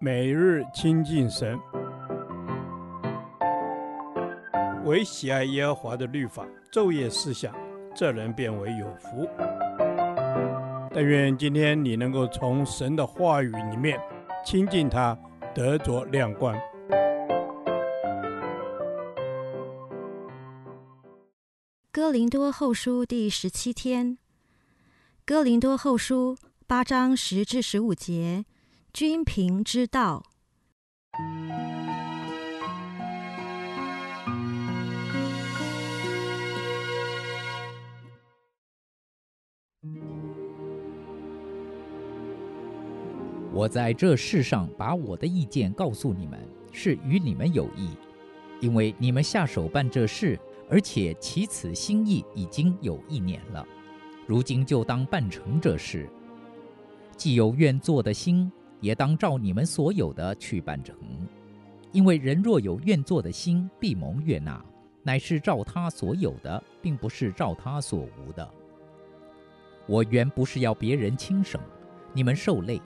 每日亲近神，唯喜爱耶和华的律法，昼夜思想，这人便为有福。但愿今天你能够从神的话语里面亲近他，得着亮光。哥林多后书第十七天，哥林多后书八章十至十五节。均平之道。我在这世上把我的意见告诉你们，是与你们有益，因为你们下手办这事，而且起此心意已经有一年了，如今就当办成这事。既有愿做的心。也当照你们所有的去办成，因为人若有愿做的心，必蒙悦纳，乃是照他所有的，并不是照他所无的。我原不是要别人轻省，你们受累，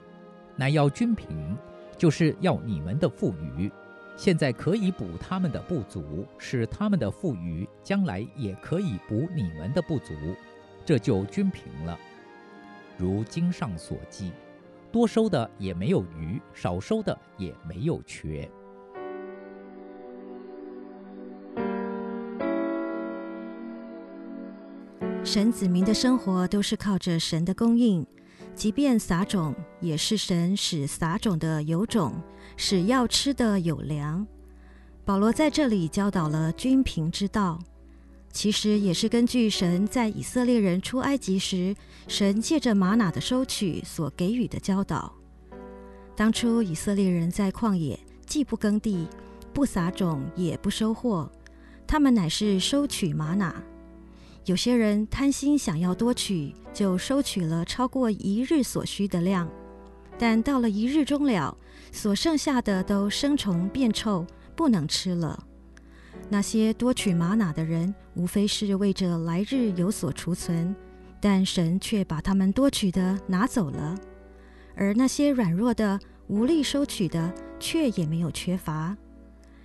乃要均平，就是要你们的富余，现在可以补他们的不足，使他们的富余将来也可以补你们的不足，这就均平了。如经上所记。多收的也没有余，少收的也没有缺。神子民的生活都是靠着神的供应，即便撒种，也是神使撒种的有种，使要吃的有粮。保罗在这里教导了均平之道。其实也是根据神在以色列人出埃及时，神借着吗哪的收取所给予的教导。当初以色列人在旷野，既不耕地，不撒种，也不收获，他们乃是收取吗哪。有些人贪心想要多取，就收取了超过一日所需的量，但到了一日终了，所剩下的都生虫变臭，不能吃了。那些多取玛瑙的人，无非是为着来日有所储存，但神却把他们多取的拿走了；而那些软弱的、无力收取的，却也没有缺乏。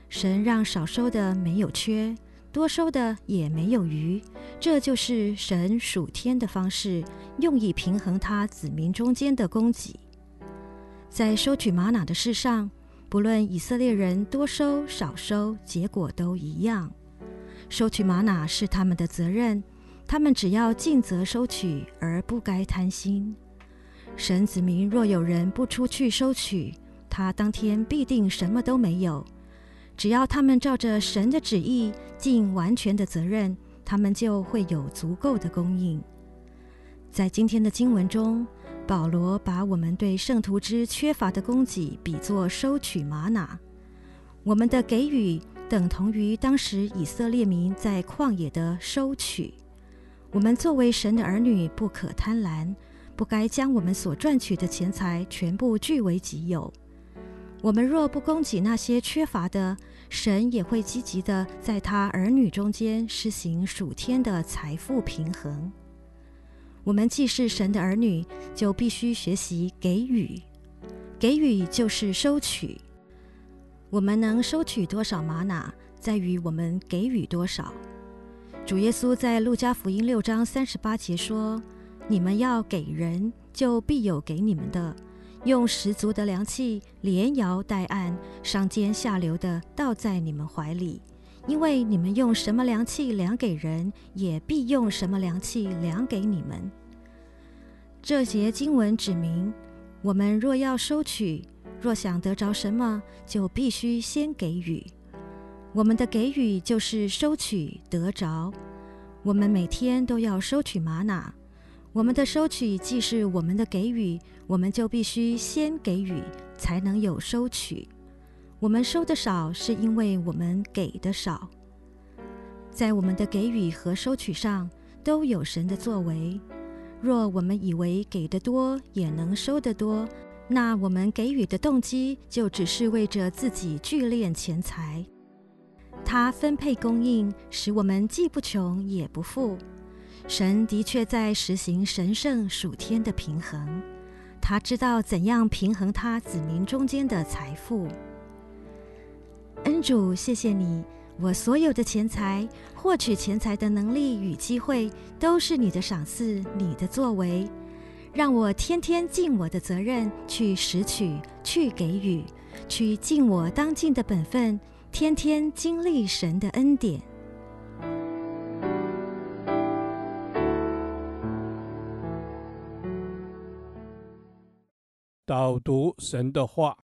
神让少收的没有缺，多收的也没有余。这就是神属天的方式，用以平衡他子民中间的供给。在收取玛瑙的事上，不论以色列人多收少收，结果都一样。收取吗哪是他们的责任，他们只要尽责收取，而不该贪心。神子民若有人不出去收取，他当天必定什么都没有。只要他们照着神的旨意尽完全的责任，他们就会有足够的供应。在今天的经文中，保罗把我们对圣徒之缺乏的供给比作收取玛瑙，我们的给予等同于当时以色列民在旷野的收取。我们作为神的儿女，不可贪婪，不该将我们所赚取的钱财全部据为己有。我们若不供给那些缺乏的，神也会积极地在他儿女中间施行属天的财富平衡。我们既是神的儿女，就必须学习给予。给予就是收取。我们能收取多少吗哪，在于我们给予多少。主耶稣在路加福音六章三十八节说：“你们要给人，就必有给你们的；用十足的量器，连摇带按，上尖下流的倒在你们怀里。因为你们用什么量器量给人，也必用什么量器量给你们。”这节经文指明，我们若要收取，若想得着什么，就必须先给予。我们的给予就是收取得着。我们每天都要收取玛瑙。我们的收取既是我们的给予，我们就必须先给予，才能有收取。我们收的少，是因为我们给的少。在我们的给予和收取上，都有神的作为。若我们以为给得多也能收得多，那我们给予的动机就只是为着自己聚敛钱财。他分配供应，使我们既不穷也不富。神的确在实行神圣属天的平衡。他知道怎样平衡他子民中间的财富。恩主，谢谢你，我所有的钱财、获取钱财的能力与机会，都是你的赏赐，你的作为，让我天天尽我的责任去拾取、去给予、去尽我当尽的本分，天天经历神的恩典。导读神的话。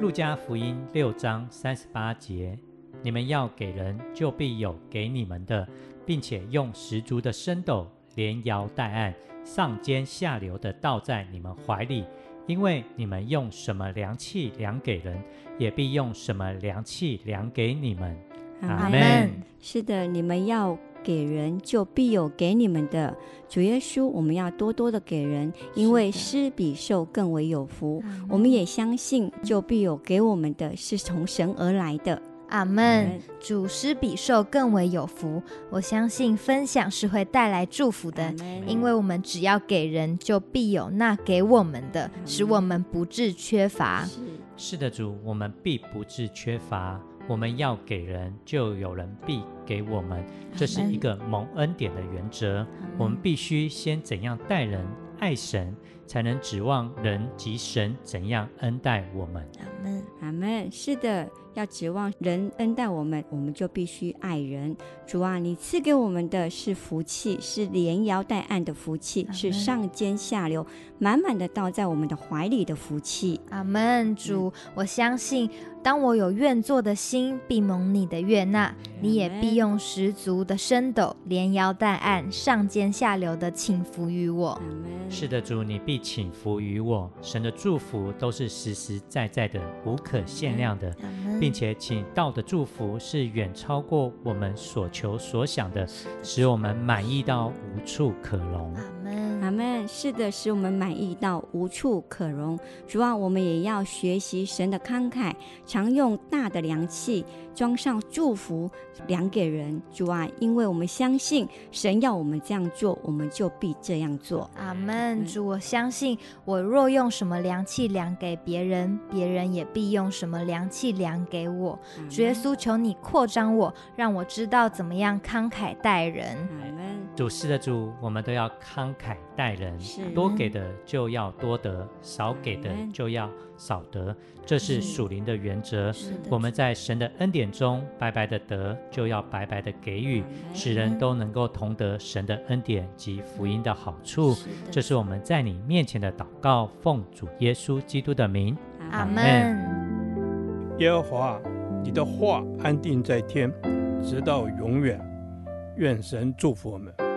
路加福音六章三十八节：你们要给人，就必有给你们的，并且用十足的升斗，连摇带按，上尖下流的倒在你们怀里。因为你们用什么量器量给人，也必用什么量器量给你们。阿门。是的，你们要。给人就必有给你们的。主耶稣，我们要多多的给人，因为施比受更为有福。我们也相信，就必有给我们的，是从神而来的。阿门。主施比受更为有福。我相信分享是会带来祝福的，因为我们只要给人，就必有那给我们的，使我们不致缺乏。是，是的，主，我们必不致缺乏。我们要给人，就有人必给我们，这是一个蒙恩典的原则。我们必须先怎样待人、爱神，才能指望人及神怎样恩待我们。阿门，阿门。是的。要指望人恩待我们，我们就必须爱人。主啊，你赐给我们的是福气，是连摇带按的福气，是上尖下流，满满的倒在我们的怀里的福气。阿门。主，我相信，当我有愿做的心，必蒙你的悦纳，你也必用十足的升斗，连摇带按，上尖下流的倾福于我。是的，主，你必倾福于我。神的祝福都是实实在在的，无可限量的。并且，请到的祝福是远超过我们所求所想的，使我们满意到无处可容。是的，使我们满意到无处可容。主啊，我们也要学习神的慷慨，常用大的量器装上祝福，量给人。主啊，因为我们相信神要我们这样做，我们就必这样做。阿门。主，我相信我若用什么量器量给别人，别人也必用什么量器量给我。主耶稣，求你扩张我，让我知道怎么样慷慨待人。阿门。主，是的主，我们都要慷慨待人，多给的就要多得，少给的就要少得，这是属灵的原则。我们在神的恩典中白白的得，就要白白的给予，使人都能够同得神的恩典及福音的好处。这是我们在你面前的祷告，奉主耶稣基督的名，阿门。耶和华，你的话安定在天，直到永远。愿神祝福我们。